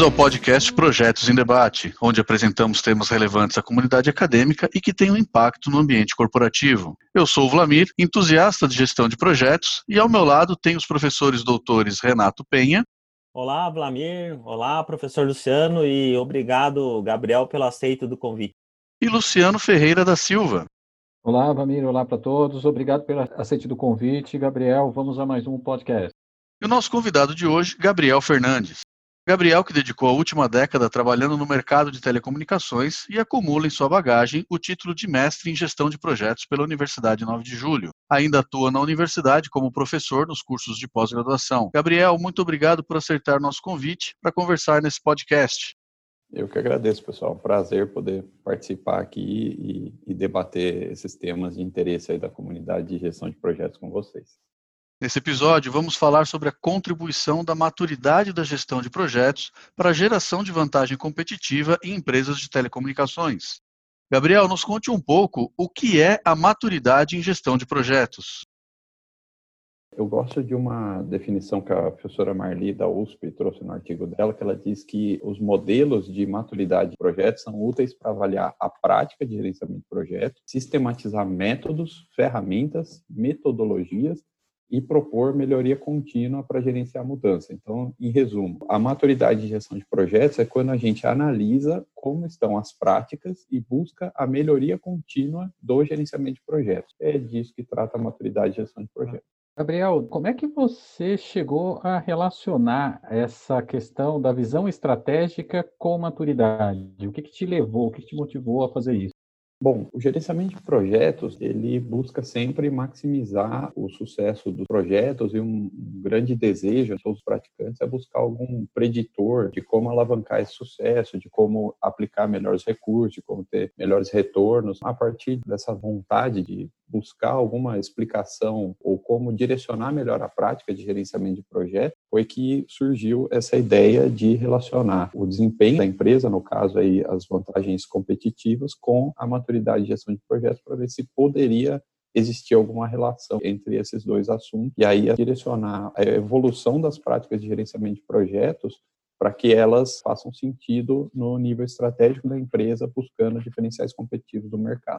Bem-vindos ao podcast Projetos em Debate, onde apresentamos temas relevantes à comunidade acadêmica e que têm um impacto no ambiente corporativo. Eu sou o Vlamir, entusiasta de gestão de projetos, e ao meu lado tem os professores doutores Renato Penha. Olá, Vlamir. Olá, professor Luciano, e obrigado, Gabriel, pelo aceito do convite. E Luciano Ferreira da Silva. Olá, Vlamir. Olá para todos. Obrigado pelo aceite do convite. Gabriel, vamos a mais um podcast. E o nosso convidado de hoje, Gabriel Fernandes. Gabriel, que dedicou a última década trabalhando no mercado de telecomunicações e acumula em sua bagagem o título de mestre em gestão de projetos pela Universidade 9 de Julho. Ainda atua na universidade como professor nos cursos de pós-graduação. Gabriel, muito obrigado por aceitar nosso convite para conversar nesse podcast. Eu que agradeço, pessoal. Prazer poder participar aqui e, e debater esses temas de interesse da comunidade de gestão de projetos com vocês. Nesse episódio, vamos falar sobre a contribuição da maturidade da gestão de projetos para a geração de vantagem competitiva em empresas de telecomunicações. Gabriel, nos conte um pouco o que é a maturidade em gestão de projetos. Eu gosto de uma definição que a professora Marli da USP trouxe no artigo dela, que ela diz que os modelos de maturidade de projetos são úteis para avaliar a prática de gerenciamento de projetos, sistematizar métodos, ferramentas, metodologias e propor melhoria contínua para gerenciar a mudança. Então, em resumo, a maturidade de gestão de projetos é quando a gente analisa como estão as práticas e busca a melhoria contínua do gerenciamento de projetos. É disso que trata a maturidade de gestão de projetos. Gabriel, como é que você chegou a relacionar essa questão da visão estratégica com maturidade? O que, que te levou, o que, que te motivou a fazer isso? Bom, o gerenciamento de projetos, ele busca sempre maximizar o sucesso dos projetos e um grande desejo de todos os praticantes é buscar algum preditor de como alavancar esse sucesso, de como aplicar melhores recursos, de como ter melhores retornos. A partir dessa vontade de buscar alguma explicação ou como direcionar melhor a prática de gerenciamento de projeto, foi que surgiu essa ideia de relacionar o desempenho da empresa, no caso aí as vantagens competitivas, com a maturidade de gestão de projetos para ver se poderia existir alguma relação entre esses dois assuntos e aí direcionar a evolução das práticas de gerenciamento de projetos para que elas façam sentido no nível estratégico da empresa, buscando diferenciais competitivos do mercado.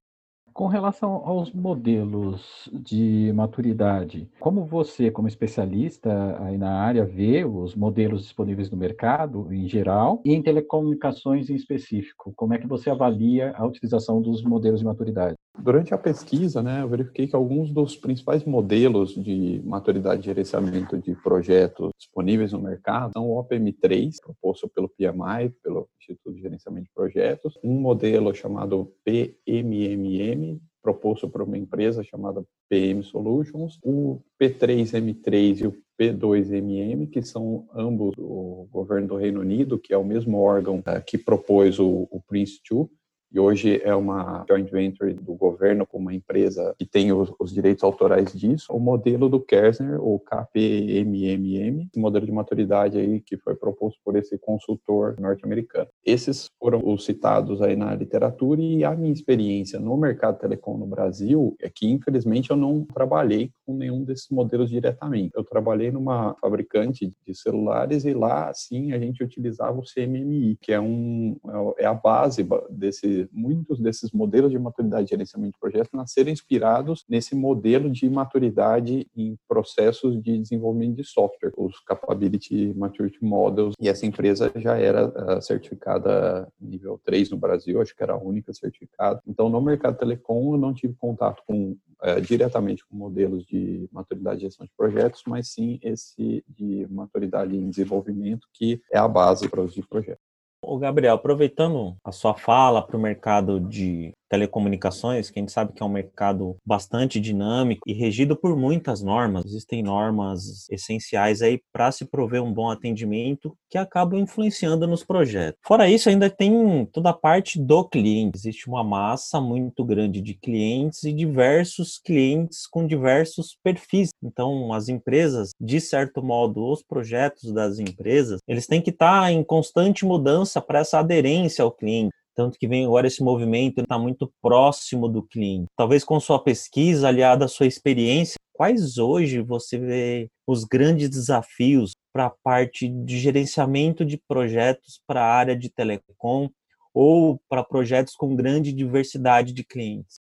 Com relação aos modelos de maturidade, como você, como especialista aí na área, vê os modelos disponíveis no mercado em geral e em telecomunicações em específico? Como é que você avalia a utilização dos modelos de maturidade? Durante a pesquisa, né, eu verifiquei que alguns dos principais modelos de maturidade de gerenciamento de projetos disponíveis no mercado são o OPM3, proposto pelo PMI, pelo Instituto de Gerenciamento de Projetos, um modelo chamado PMMM, proposto por uma empresa chamada PM Solutions, o P3M3 e o P2MM, que são ambos o governo do Reino Unido, que é o mesmo órgão uh, que propôs o, o Prince2, e hoje é uma joint venture do governo com uma empresa que tem os, os direitos autorais disso. O modelo do Kersner, o KPMMM, modelo de maturidade aí que foi proposto por esse consultor norte-americano. Esses foram os citados aí na literatura e a minha experiência no mercado telecom no Brasil é que infelizmente eu não trabalhei com nenhum desses modelos diretamente. Eu trabalhei numa fabricante de celulares e lá sim a gente utilizava o CMMI, que é um é a base desse muitos desses modelos de maturidade de gerenciamento de projetos nasceram inspirados nesse modelo de maturidade em processos de desenvolvimento de software, os Capability Maturity Models, e essa empresa já era uh, certificada nível 3 no Brasil, acho que era a única certificada. Então, no mercado telecom, eu não tive contato com uh, diretamente com modelos de maturidade de gestão de projetos, mas sim esse de maturidade em desenvolvimento, que é a base para os de projetos. O Gabriel, aproveitando a sua fala para o mercado de telecomunicações, que a gente sabe que é um mercado bastante dinâmico e regido por muitas normas. Existem normas essenciais aí para se prover um bom atendimento que acabam influenciando nos projetos. Fora isso, ainda tem toda a parte do cliente. Existe uma massa muito grande de clientes e diversos clientes com diversos perfis. Então, as empresas, de certo modo, os projetos das empresas, eles têm que estar tá em constante mudança para essa aderência ao cliente. Tanto que vem agora esse movimento está muito próximo do cliente. Talvez com sua pesquisa aliada à sua experiência, quais hoje você vê os grandes desafios para a parte de gerenciamento de projetos para a área de telecom ou para projetos com grande diversidade de clientes?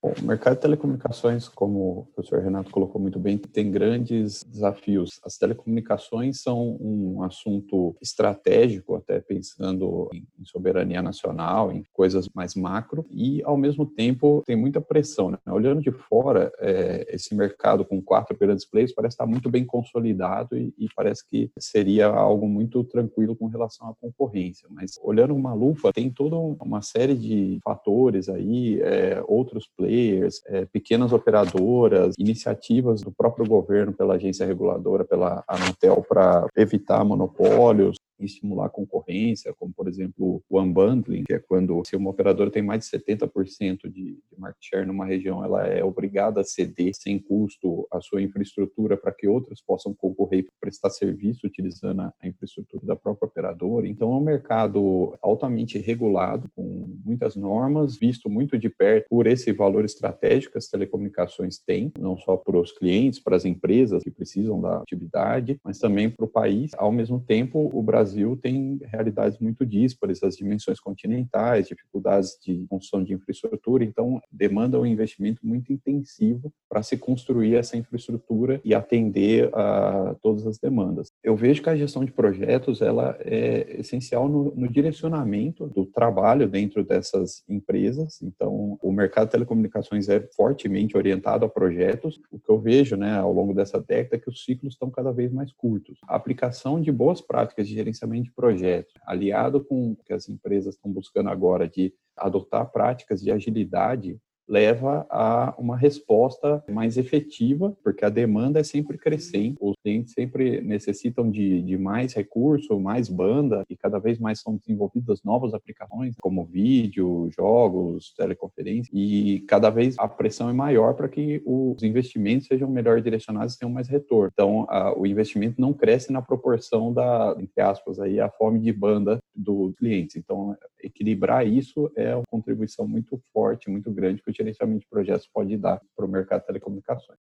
Bom, o mercado de telecomunicações, como o professor Renato colocou muito bem, tem grandes desafios. As telecomunicações são um assunto estratégico, até pensando em soberania nacional, em coisas mais macro, e ao mesmo tempo tem muita pressão. Né? Olhando de fora, é, esse mercado com quatro grandes players parece estar muito bem consolidado e, e, parece que seria algo muito tranquilo com relação à concorrência. Mas olhando uma lupa, tem toda uma série de fatores aí, é, outros players players, é, pequenas operadoras, iniciativas do próprio governo pela agência reguladora, pela Anatel, para evitar monopólios, estimular concorrência, como por exemplo o unbundling, que é quando se uma operadora tem mais de 70% de, de market share numa região, ela é obrigada a ceder sem custo a sua infraestrutura para que outras possam concorrer e prestar serviço utilizando a infraestrutura da própria operadora. Então é um mercado altamente regulado, com muitas normas, visto muito de perto por esse valor estratégico que as telecomunicações têm, não só para os clientes, para as empresas que precisam da atividade, mas também para o país. Ao mesmo tempo, o Brasil tem realidades muito díspares, as dimensões continentais, dificuldades de construção de infraestrutura, então demanda um investimento muito intensivo para se construir essa infraestrutura e atender a todas as demandas. Eu vejo que a gestão de projetos ela é essencial no, no direcionamento do trabalho dentro dessas empresas. Então, o mercado de telecomunicações é fortemente orientado a projetos. O que eu vejo, né, ao longo dessa década é que os ciclos estão cada vez mais curtos. A aplicação de boas práticas de gerenciamento de projetos, aliado com o que as empresas estão buscando agora de adotar práticas de agilidade leva a uma resposta mais efetiva, porque a demanda é sempre crescente, os clientes sempre necessitam de, de mais recurso, mais banda, e cada vez mais são desenvolvidas novas aplicações, como vídeo, jogos, teleconferência, e cada vez a pressão é maior para que os investimentos sejam melhor direcionados e tenham mais retorno. Então, a, o investimento não cresce na proporção da, entre aspas, aí, a fome de banda dos clientes. Então, equilibrar isso é uma contribuição muito forte, muito grande que o gerenciamento de projetos pode dar para o mercado de telecomunicações.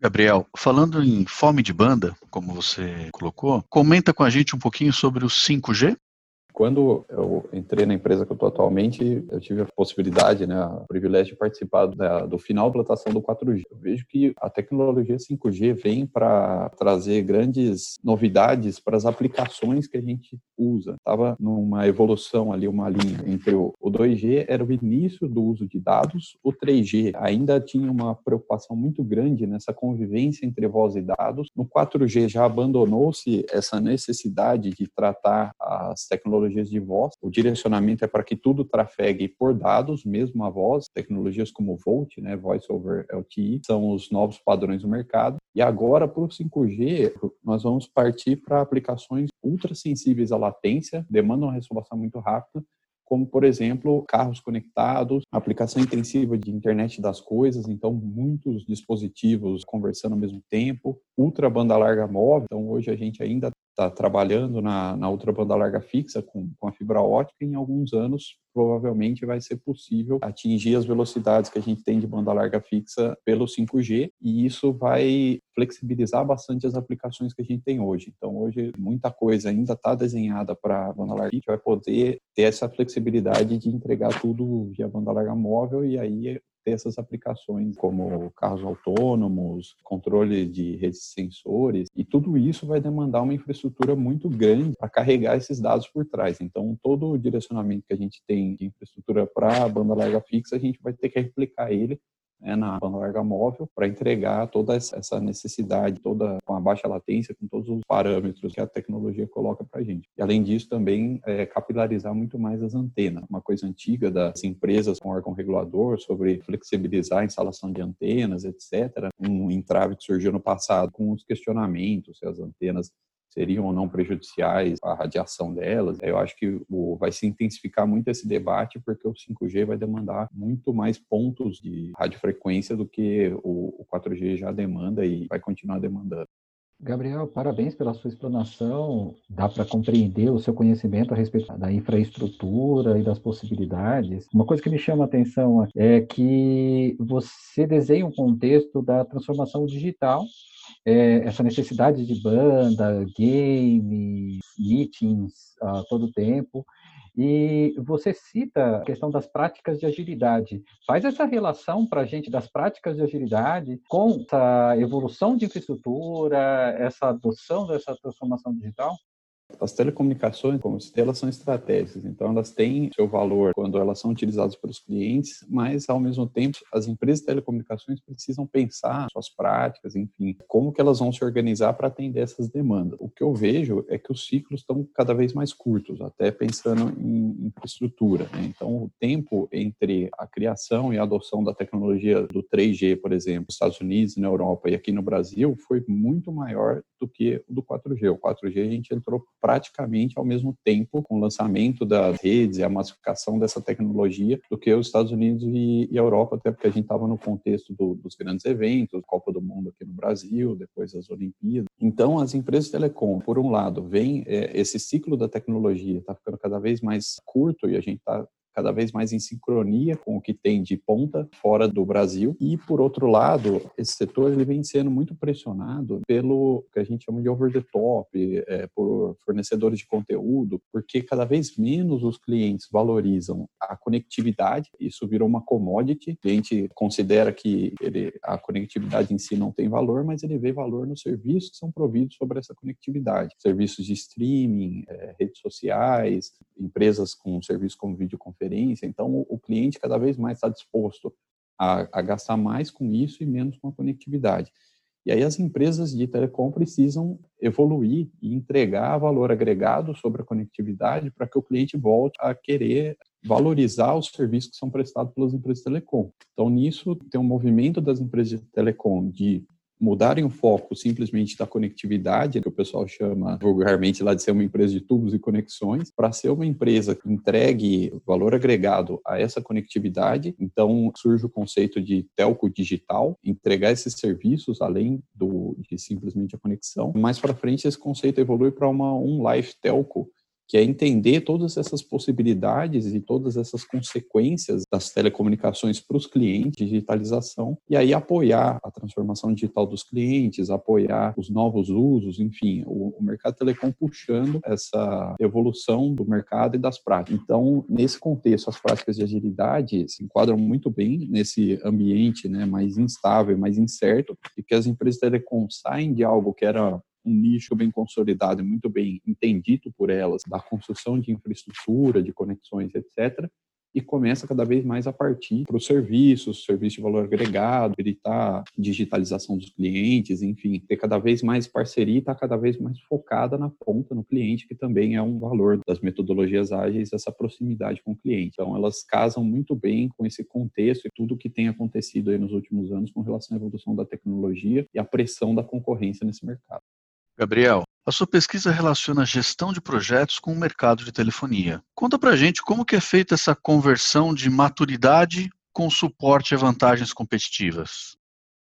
Gabriel, falando em fome de banda, como você colocou, comenta com a gente um pouquinho sobre o 5G quando eu entrei na empresa que eu estou atualmente, eu tive a possibilidade, né, o privilégio de participar da, do final da implantação do 4G. Eu vejo que a tecnologia 5G vem para trazer grandes novidades para as aplicações que a gente usa. Estava numa evolução ali, uma linha entre o, o 2G era o início do uso de dados, o 3G ainda tinha uma preocupação muito grande nessa convivência entre voz e dados. No 4G já abandonou-se essa necessidade de tratar as tecnologias tecnologias de voz. O direcionamento é para que tudo trafegue por dados, mesmo a voz. Tecnologias como VoLTE, né, Voice over LTE, são os novos padrões do mercado. E agora, para o 5G, nós vamos partir para aplicações ultra sensíveis à latência, demandam uma resolução muito rápida, como, por exemplo, carros conectados, aplicação intensiva de internet das coisas, então muitos dispositivos conversando ao mesmo tempo, ultra banda larga móvel, então hoje a gente ainda está trabalhando na, na outra banda larga fixa com, com a fibra ótica, em alguns anos provavelmente vai ser possível atingir as velocidades que a gente tem de banda larga fixa pelo 5G e isso vai flexibilizar bastante as aplicações que a gente tem hoje. Então hoje muita coisa ainda está desenhada para banda larga, a gente vai poder ter essa flexibilidade de entregar tudo via banda larga móvel e aí ter essas aplicações como carros autônomos, controle de redes de sensores, e tudo isso vai demandar uma infraestrutura muito grande para carregar esses dados por trás. Então, todo o direcionamento que a gente tem de infraestrutura para a banda larga fixa, a gente vai ter que replicar ele né, na banda larga móvel para entregar toda essa necessidade, toda com a baixa latência, com todos os parâmetros que a tecnologia coloca para a gente. E além disso, também é, capilarizar muito mais as antenas. Uma coisa antiga das empresas com órgão regulador sobre flexibilizar a instalação de antenas, etc. Um entrave que surgiu no passado com os questionamentos se as antenas seriam ou não prejudiciais à radiação delas. Eu acho que vai se intensificar muito esse debate porque o 5G vai demandar muito mais pontos de radiofrequência do que o 4G já demanda e vai continuar demandando. Gabriel, parabéns pela sua explanação. Dá para compreender o seu conhecimento a respeito da infraestrutura e das possibilidades. Uma coisa que me chama a atenção é que você desenha um contexto da transformação digital é, essa necessidade de banda, games, meetings a todo tempo. E você cita a questão das práticas de agilidade. Faz essa relação para a gente das práticas de agilidade com essa evolução de infraestrutura, essa adoção dessa transformação digital? As telecomunicações, como se elas são estratégicas, então elas têm seu valor quando elas são utilizadas pelos clientes, mas ao mesmo tempo as empresas de telecomunicações precisam pensar suas práticas, enfim, como que elas vão se organizar para atender essas demandas. O que eu vejo é que os ciclos estão cada vez mais curtos, até pensando em infraestrutura. Né? Então o tempo entre a criação e a adoção da tecnologia do 3G, por exemplo, nos Estados Unidos, na Europa e aqui no Brasil, foi muito maior do que o do 4G. O 4G a gente entrou praticamente ao mesmo tempo com o lançamento das redes e a massificação dessa tecnologia do que os Estados Unidos e, e a Europa, até porque a gente estava no contexto do, dos grandes eventos, Copa do Mundo aqui no Brasil, depois as Olimpíadas. Então, as empresas de telecom, por um lado, vem é, esse ciclo da tecnologia está ficando cada vez mais curto e a gente está cada vez mais em sincronia com o que tem de ponta fora do Brasil. E, por outro lado, esse setor ele vem sendo muito pressionado pelo que a gente chama de over the top, é, por fornecedores de conteúdo, porque cada vez menos os clientes valorizam a conectividade, isso virou uma commodity. O cliente considera que ele, a conectividade em si não tem valor, mas ele vê valor nos serviços que são providos sobre essa conectividade. Serviços de streaming, é, redes sociais, empresas com serviços como videoconferência. Então, o, o cliente cada vez mais está disposto a, a, gastar mais com isso e menos com a conectividade. E aí as empresas de telecom precisam evoluir e entregar valor agregado sobre a conectividade para que o cliente volte a querer valorizar os serviços que são prestados pelas empresas de telecom. Então, nisso, tem um movimento das empresas de telecom de mudarem o foco simplesmente da conectividade, que o pessoal chama vulgarmente lá de ser uma empresa de tubos e conexões, para ser uma empresa que entregue valor agregado a essa conectividade. Então surge o conceito de telco digital, entregar esses serviços além do de simplesmente a conexão. Mais para frente esse conceito evolui para uma um life telco que é entender todas essas possibilidades e todas essas consequências das telecomunicações para os clientes, digitalização, e aí apoiar a transformação digital dos clientes, apoiar os novos usos, enfim, o, o mercado telecom puxando essa evolução do mercado e das práticas. Então, nesse contexto, as práticas de agilidade se enquadram muito bem nesse ambiente né, mais instável, mais incerto, e que as empresas telecom saem de algo que era um nicho bem consolidado e muito bem entendido por elas, da construção de infraestrutura, de conexões, etc., e começa cada vez mais a partir para os serviços, serviço de valor agregado, habilitar digitalização dos clientes, enfim, ter cada vez mais parceria e estar tá cada vez mais focada na ponta, no cliente, que também é um valor das metodologias ágeis, essa proximidade com o cliente. Então, elas casam muito bem com esse contexto e tudo que tem acontecido aí nos últimos anos com relação à evolução da tecnologia e a pressão da concorrência nesse mercado. Gabriel, a sua pesquisa relaciona a gestão de projetos com o mercado de telefonia. Conta pra gente como que é feita essa conversão de maturidade com suporte a vantagens competitivas.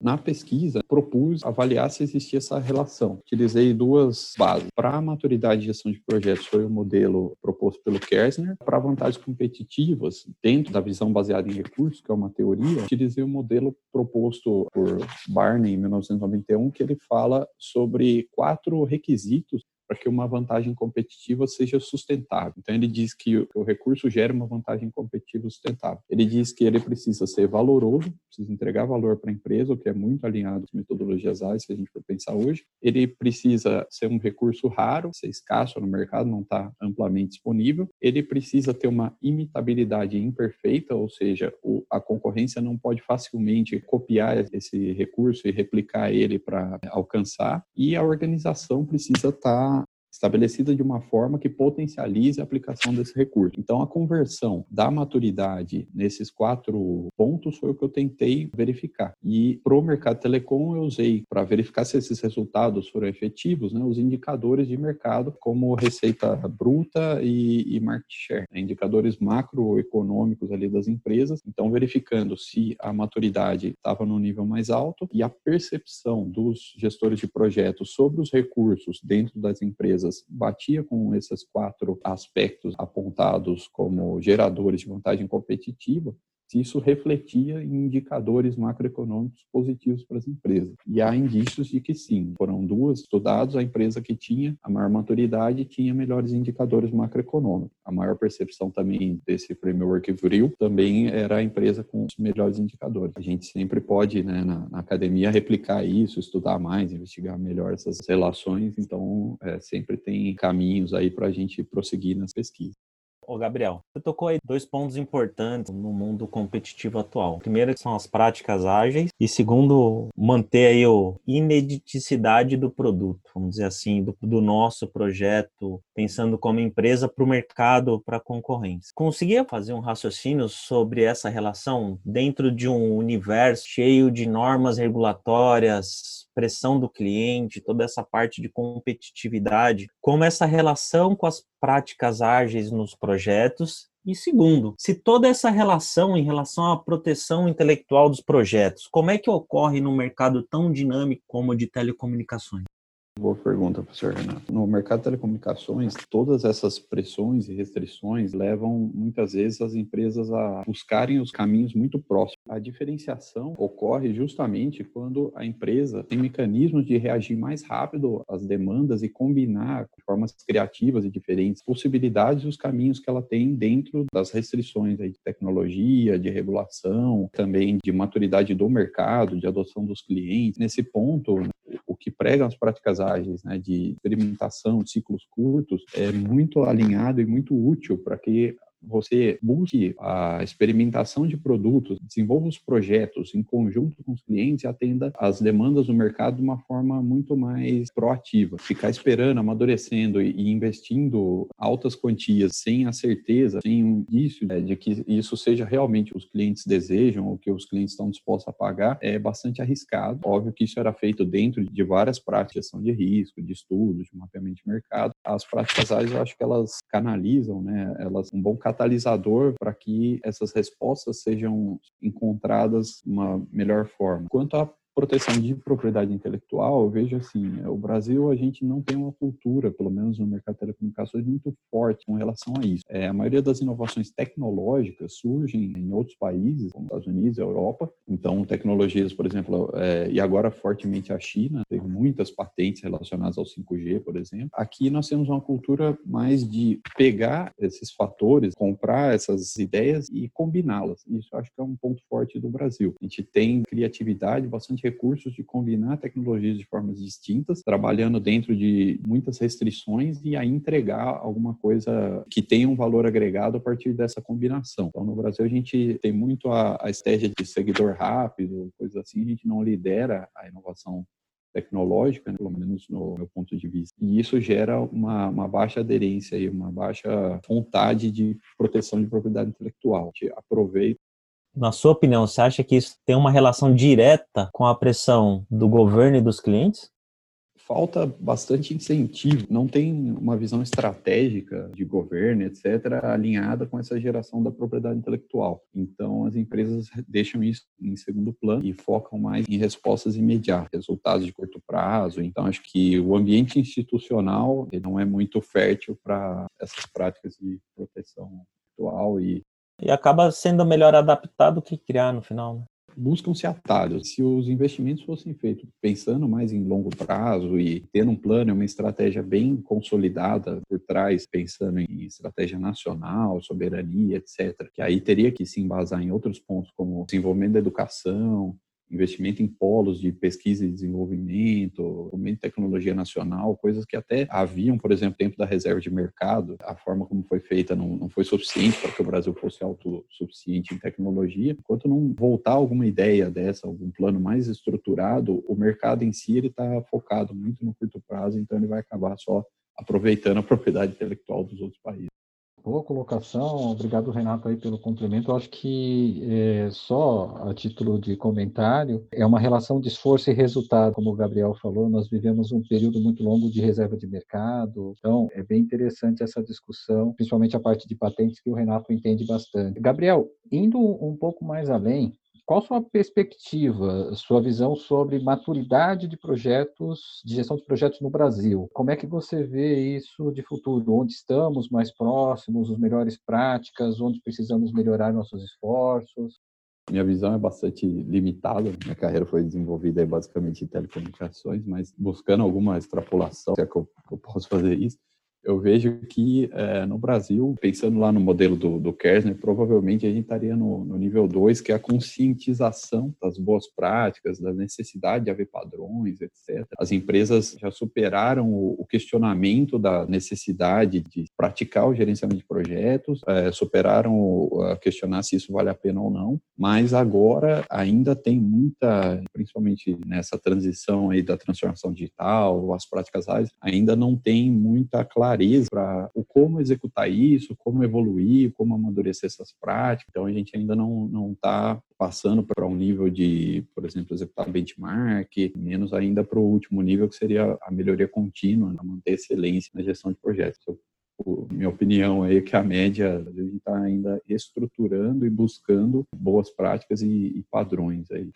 Na pesquisa, propus avaliar se existia essa relação. Utilizei duas bases. Para a maturidade de gestão de projetos, foi o modelo proposto pelo Kersner. Para vantagens competitivas, dentro da visão baseada em recursos, que é uma teoria, utilizei o modelo proposto por Barney em 1991, que ele fala sobre quatro requisitos para que uma vantagem competitiva seja sustentável. Então, ele diz que o recurso gera uma vantagem competitiva sustentável. Ele diz que ele precisa ser valoroso, precisa entregar valor para a empresa, o que é muito alinhado com metodologias ágeis, se a gente for pensar hoje. Ele precisa ser um recurso raro, ser escasso no mercado, não está amplamente disponível. Ele precisa ter uma imitabilidade imperfeita, ou seja, a concorrência não pode facilmente copiar esse recurso e replicar ele para alcançar. E a organização precisa estar tá estabelecida de uma forma que potencialize a aplicação desse recurso. Então, a conversão da maturidade nesses quatro pontos foi o que eu tentei verificar. E para o mercado telecom, eu usei para verificar se esses resultados foram efetivos, né, os indicadores de mercado, como receita bruta e, e market share, né, indicadores macroeconômicos ali das empresas. Então, verificando se a maturidade estava no nível mais alto e a percepção dos gestores de projetos sobre os recursos dentro das empresas empresas batia com esses quatro aspectos apontados como geradores de vantagem competitiva, se isso refletia em indicadores macroeconômicos positivos para as empresas. E há indícios de que sim. Foram duas estudados, a empresa que tinha a maior maturidade tinha melhores indicadores macroeconômicos. A maior percepção também desse framework Vril também era a empresa com os melhores indicadores. A gente sempre pode, né, na, na academia, replicar isso, estudar mais, investigar melhor essas relações. Então, é, sempre tem caminhos aí para a gente prosseguir nas pesquisas. Ô, Gabriel, você tocou aí dois pontos importantes no mundo competitivo atual. Primeiro são as práticas ágeis e segundo, manter aí a inediticidade do produto, vamos dizer assim, do, do nosso projeto, pensando como empresa para o mercado, para a concorrência. Conseguia fazer um raciocínio sobre essa relação dentro de um universo cheio de normas regulatórias, pressão do cliente, toda essa parte de competitividade, como essa relação com as práticas ágeis nos projetos e segundo, se toda essa relação em relação à proteção intelectual dos projetos, como é que ocorre num mercado tão dinâmico como o de telecomunicações? Boa pergunta, professor Renato. No mercado de telecomunicações, todas essas pressões e restrições levam muitas vezes as empresas a buscarem os caminhos muito próximos. A diferenciação ocorre justamente quando a empresa tem mecanismos de reagir mais rápido às demandas e combinar de formas criativas e diferentes possibilidades e os caminhos que ela tem dentro das restrições de tecnologia, de regulação, também de maturidade do mercado, de adoção dos clientes. Nesse ponto, o que pregam as práticas né, de experimentação, ciclos curtos, é muito alinhado e muito útil para que você busque a experimentação de produtos, desenvolva os projetos em conjunto com os clientes e atenda às demandas do mercado de uma forma muito mais proativa. Ficar esperando, amadurecendo e investindo altas quantias sem a certeza, sem um indício né, de que isso seja realmente o que os clientes desejam ou que os clientes estão dispostos a pagar é bastante arriscado. Óbvio que isso era feito dentro de várias práticas de risco, de estudos, de mapeamento de mercado. As práticas ágeis, eu acho que elas canalizam, né, elas um bom catalisador para que essas respostas sejam encontradas de uma melhor forma. Quanto à proteção de propriedade intelectual, eu vejo assim, é, o Brasil a gente não tem uma cultura, pelo menos no mercado de telecomunicações, muito forte com relação a isso. É, a maioria das inovações tecnológicas surgem em outros países, como Estados Unidos, Europa. Então, tecnologias, por exemplo, é, e agora fortemente a China, tem muitas patentes relacionadas ao 5G, por exemplo. Aqui nós temos uma cultura mais de pegar esses fatores, comprar essas ideias e combiná-las. Isso acho que é um ponto forte do Brasil. A gente tem criatividade bastante recursos de combinar tecnologias de formas distintas, trabalhando dentro de muitas restrições e aí entregar alguma coisa que tenha um valor agregado a partir dessa combinação. Então, no Brasil, a gente tem muito a, a estratégia de seguidor rápido, coisas assim, a gente não lidera a inovação tecnológica, né, pelo menos no meu ponto de vista. E isso gera uma, uma baixa aderência e uma baixa vontade de proteção de propriedade intelectual. A gente aproveita na sua opinião, você acha que isso tem uma relação direta com a pressão do governo e dos clientes? Falta bastante incentivo, não tem uma visão estratégica de governo, etc., alinhada com essa geração da propriedade intelectual. Então, as empresas deixam isso em segundo plano e focam mais em respostas imediatas, resultados de curto prazo. Então, acho que o ambiente institucional não é muito fértil para essas práticas de proteção intelectual e e acaba sendo melhor adaptado que criar no final, né? buscam-se atalhos. Se os investimentos fossem feitos pensando mais em longo prazo e tendo um plano, uma estratégia bem consolidada por trás, pensando em estratégia nacional, soberania, etc., que aí teria que se embasar em outros pontos como desenvolvimento da educação, investimento em polos de pesquisa e desenvolvimento, desenvolvimento de tecnologia nacional, coisas que até haviam, por exemplo, tempo da reserva de mercado, a forma como foi feita não, não foi suficiente para que o Brasil fosse autossuficiente em tecnologia. Enquanto não voltar alguma ideia dessa, algum plano mais estruturado, o mercado em si ele está focado muito no curto prazo, então ele vai acabar só aproveitando a propriedade intelectual dos outros países. Boa colocação, obrigado Renato aí pelo complemento. Eu acho que é, só a título de comentário é uma relação de esforço e resultado, como o Gabriel falou. Nós vivemos um período muito longo de reserva de mercado, então é bem interessante essa discussão, principalmente a parte de patentes que o Renato entende bastante. Gabriel, indo um pouco mais além, Qual sua perspectiva, sua visão sobre maturidade de projetos, de gestão de projetos no Brasil? Como é que você vê isso de futuro? Onde estamos mais próximos, as melhores práticas, onde precisamos melhorar nossos esforços? Minha visão é bastante limitada. Minha carreira foi desenvolvida basicamente em telecomunicações, mas buscando alguma extrapolação, se é que eu, eu posso fazer isso, eu vejo que é, no Brasil, pensando lá no modelo do, do Kersner, provavelmente a gente estaria no, no nível 2, que é a conscientização das boas práticas, da necessidade de haver padrões, etc. As empresas já superaram o, o questionamento da necessidade de praticar o gerenciamento de projetos, é, superaram o, a questionar se isso vale a pena ou não, mas agora ainda tem muita, principalmente nessa transição aí da transformação digital, as práticas ágeis, ainda não tem muita clareza clareza para o como executar isso, como evoluir, como amadurecer essas práticas. Então a gente ainda não não está passando para um nível de, por exemplo, executar benchmark, menos ainda para o último nível que seria a melhoria contínua, né, manter excelência na gestão de projetos. Então, minha opinião é que a média a gente está ainda estruturando e buscando boas práticas e, e padrões aí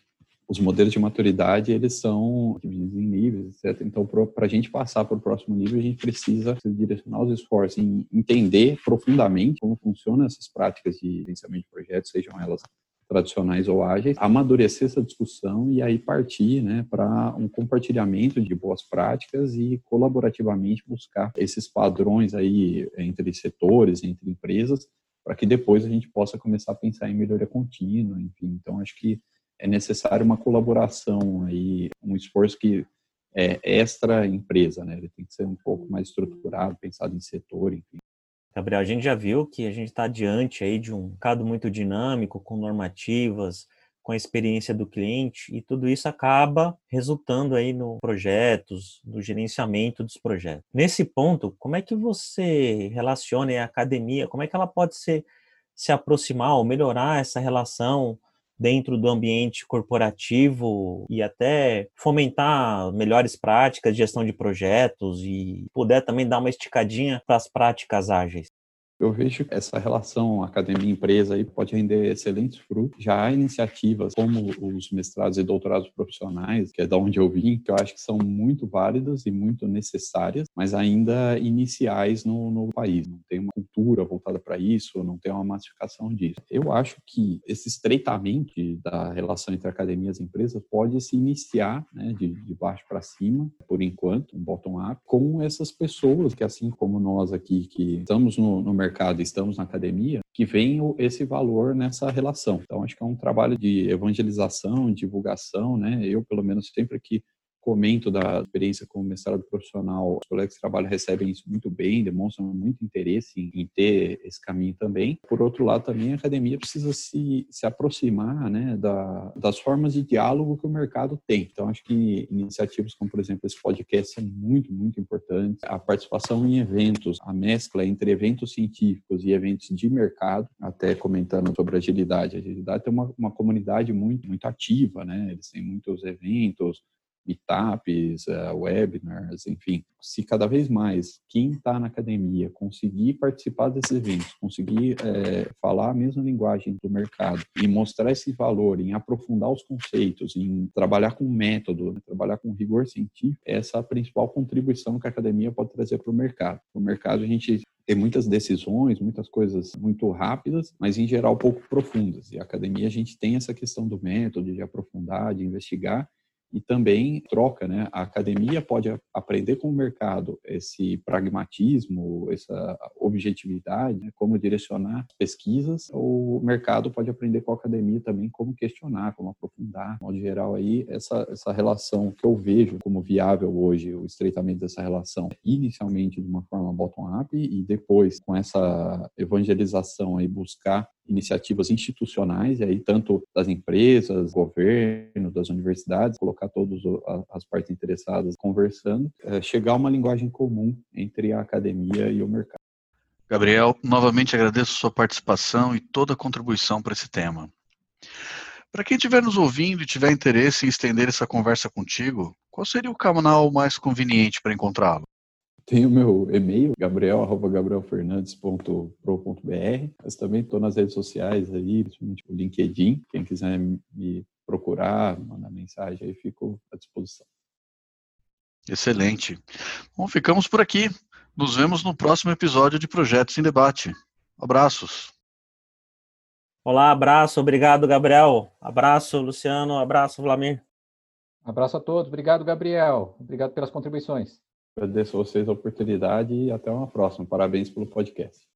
os modelos de maturidade eles são divididos em níveis, etc. Então, para a gente passar para o próximo nível, a gente precisa direcionar os esforços em entender profundamente como funcionam essas práticas de gerenciamento de projetos, sejam elas tradicionais ou ágeis, amadurecer essa discussão e aí partir né, para um compartilhamento de boas práticas e colaborativamente buscar esses padrões aí entre setores, entre empresas, para que depois a gente possa começar a pensar em melhoria contínua, enfim. Então, acho que é necessário uma colaboração aí, um esforço que é extra empresa, né? Ele tem que ser um pouco mais estruturado, pensado em setor, enfim. Gabriel, a gente já viu que a gente está diante aí de um mercado muito dinâmico, com normativas, com a experiência do cliente, e tudo isso acaba resultando aí no projetos, no gerenciamento dos projetos. Nesse ponto, como é que você relaciona a academia, como é que ela pode ser, se aproximar ou melhorar essa relação dentro do ambiente corporativo e até fomentar melhores práticas de gestão de projetos e puder também dar uma esticadinha para as práticas ágeis. Eu vejo que essa relação academia-empresa aí pode render excelentes frutos. Já há iniciativas como os mestrados e doutorados profissionais, que é da onde eu vim, que eu acho que são muito válidas e muito necessárias, mas ainda iniciais no, no país. Não tem uma cultura voltada para isso, não tem uma massificação disso. Eu acho que esse estreitamento da relação entre academias e empresas pode se iniciar né, de, de baixo para cima, por enquanto, um bottom-up, com essas pessoas que, assim como nós aqui, que estamos no, no mercado mercado, estamos na academia, que vem esse valor nessa relação. Então, acho que é um trabalho de evangelização, divulgação, né? Eu, pelo menos, sempre que comento da experiência como mestrado profissional, os colegas de trabalho recebem isso muito bem, demonstram muito interesse em, em, ter esse caminho também. Por outro lado, também a academia precisa se, se aproximar né, da, das formas de diálogo que o mercado tem. Então, acho que iniciativas como, por exemplo, esse podcast são muito, muito importantes. A participação em eventos, a mescla entre eventos científicos e eventos de mercado, até comentando sobre agilidade. A agilidade tem uma, uma comunidade muito, muito ativa, né? Eles têm muitos eventos, meetups, uh, webinars, enfim. Se cada vez mais quem está na academia conseguir participar desses eventos, conseguir é, falar a mesma linguagem do mercado e mostrar esse valor em aprofundar os conceitos, em trabalhar com método, né, trabalhar com rigor científico, essa é a principal contribuição que a academia pode trazer para o mercado. No mercado a gente tem muitas decisões, muitas coisas muito rápidas, mas em geral pouco profundas. E a academia a gente tem essa questão do método, de aprofundar, de investigar, e também troca, né? A academia pode aprender com o mercado esse pragmatismo, essa objetividade, né? como direcionar pesquisas. O mercado pode aprender com a academia também como questionar, como aprofundar. De modo geral, aí essa essa relação que eu vejo como viável hoje, o estreitamento dessa relação, inicialmente de uma forma bottom-up e depois com essa evangelização aí buscar iniciativas institucionais, e aí tanto das empresas, governo, das universidades, colocar todas as partes interessadas conversando, é, chegar a uma linguagem comum entre a academia e o mercado. Gabriel, novamente agradeço sua participação e toda a contribuição para esse tema. Para quem estiver nos ouvindo e tiver interesse em estender essa conversa contigo, qual seria o canal mais conveniente para encontrá-lo? Tem o meu e-mail, gabriel.gabrielfernandes.pro.br, mas também estou nas redes sociais aí, principalmente o LinkedIn. Quem quiser me procurar, mandar mensagem aí, fico à disposição. Excelente. Bom, ficamos por aqui. Nos vemos no próximo episódio de Projetos em Debate. Abraços. Olá, abraço, obrigado, Gabriel. Abraço, Luciano, abraço, Vlamir. Abraço a todos, obrigado, Gabriel. Obrigado pelas contribuições. Agradeço a vocês a oportunidade e até uma próxima. Parabéns pelo podcast.